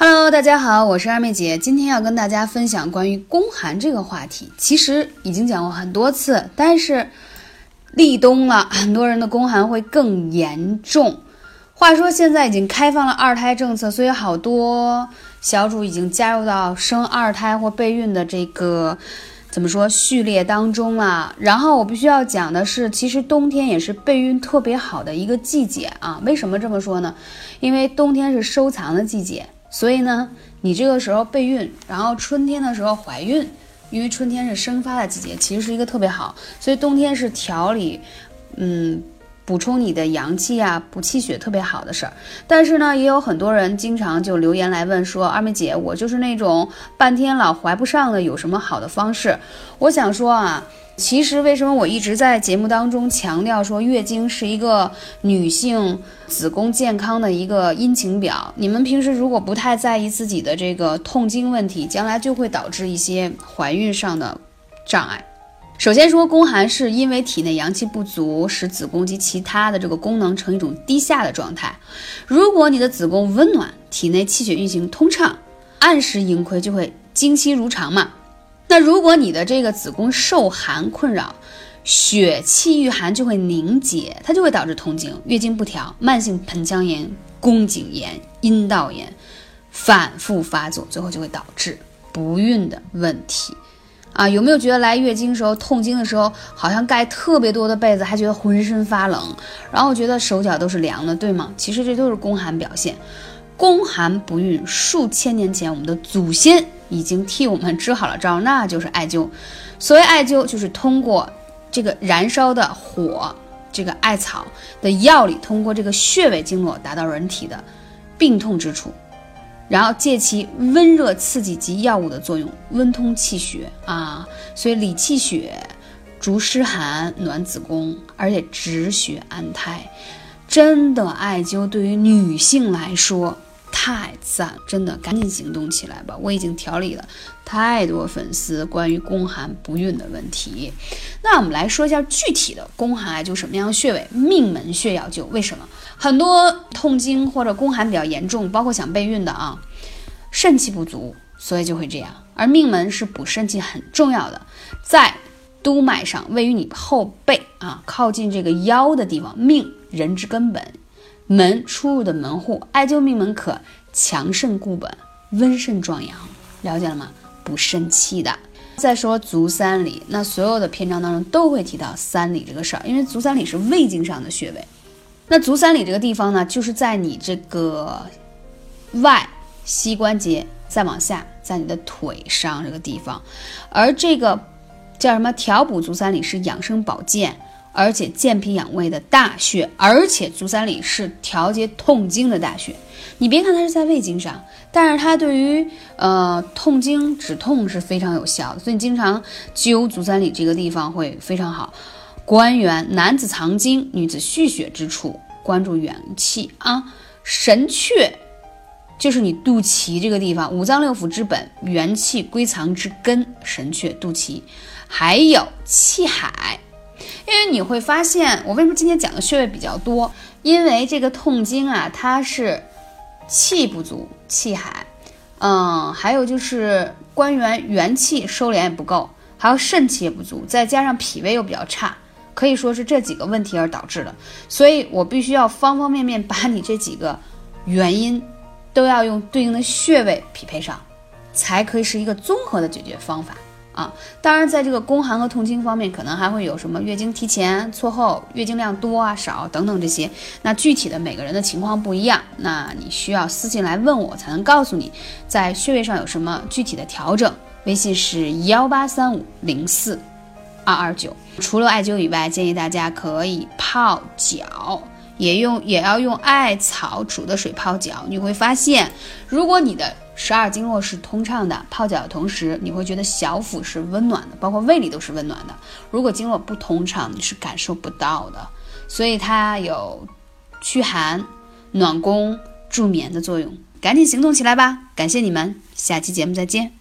Hello，大家好，我是二妹姐，今天要跟大家分享关于宫寒这个话题。其实已经讲过很多次，但是立冬了，很多人的宫寒会更严重。话说现在已经开放了二胎政策，所以好多小主已经加入到生二胎或备孕的这个怎么说序列当中了。然后我必须要讲的是，其实冬天也是备孕特别好的一个季节啊。为什么这么说呢？因为冬天是收藏的季节，所以呢，你这个时候备孕，然后春天的时候怀孕，因为春天是生发的季节，其实是一个特别好。所以冬天是调理，嗯。补充你的阳气啊，补气血特别好的事儿。但是呢，也有很多人经常就留言来问说：“二妹姐，我就是那种半天老怀不上的，有什么好的方式？”我想说啊，其实为什么我一直在节目当中强调说月经是一个女性子宫健康的一个阴晴表？你们平时如果不太在意自己的这个痛经问题，将来就会导致一些怀孕上的障碍。首先说，宫寒是因为体内阳气不足，使子宫及其他的这个功能呈一种低下的状态。如果你的子宫温暖，体内气血运行通畅，按时盈亏，就会经期如常嘛。那如果你的这个子宫受寒困扰，血气遇寒就会凝结，它就会导致痛经、月经不调、慢性盆腔炎、宫颈炎、阴道炎反复发作，最后就会导致不孕的问题。啊，有没有觉得来月经时候痛经的时候，好像盖特别多的被子，还觉得浑身发冷，然后觉得手脚都是凉的，对吗？其实这都是宫寒表现。宫寒不孕，数千年前我们的祖先已经替我们支好了招，那就是艾灸。所谓艾灸，就是通过这个燃烧的火，这个艾草的药理，通过这个穴位经络达到人体的病痛之处。然后借其温热刺激及药物的作用，温通气血啊，所以理气血，逐湿寒，暖子宫，而且止血安胎。真的，艾灸对于女性来说太赞，真的，赶紧行动起来吧！我已经调理了太多粉丝关于宫寒不孕的问题。那我们来说一下具体的宫寒艾灸什么样穴位？命门穴要灸，为什么？很多痛经或者宫寒比较严重，包括想备孕的啊，肾气不足，所以就会这样。而命门是补肾气很重要的，在督脉上，位于你后背啊，靠近这个腰的地方。命人之根本，门出入的门户，艾灸命门可强肾固本，温肾壮阳。了解了吗？补肾气的。再说足三里，那所有的篇章当中都会提到三里这个事儿，因为足三里是胃经上的穴位。那足三里这个地方呢，就是在你这个外膝关节再往下，在你的腿上这个地方，而这个叫什么？调补足三里是养生保健，而且健脾养胃的大穴，而且足三里是调节痛经的大穴。你别看它是在胃经上，但是它对于呃痛经止痛是非常有效的，所以你经常灸足三里这个地方会非常好。关元，男子藏精，女子蓄血之处，关注元气啊。神阙就是你肚脐这个地方，五脏六腑之本，元气归藏之根，神阙肚脐。还有气海，因为你会发现，我为什么今天讲的穴位比较多？因为这个痛经啊，它是气不足，气海，嗯，还有就是关元元气收敛也不够，还有肾气也不足，再加上脾胃又比较差。可以说是这几个问题而导致的，所以我必须要方方面面把你这几个原因都要用对应的穴位匹配上，才可以是一个综合的解决方法啊。当然，在这个宫寒和痛经方面，可能还会有什么月经提前、错后、月经量多啊少等等这些。那具体的每个人的情况不一样，那你需要私信来问我，才能告诉你在穴位上有什么具体的调整。微信是幺八三五零四。二二九，除了艾灸以外，建议大家可以泡脚，也用也要用艾草煮的水泡脚。你会发现，如果你的十二经络是通畅的，泡脚的同时，你会觉得小腹是温暖的，包括胃里都是温暖的。如果经络不通畅，你是感受不到的。所以它有驱寒、暖宫、助眠的作用。赶紧行动起来吧！感谢你们，下期节目再见。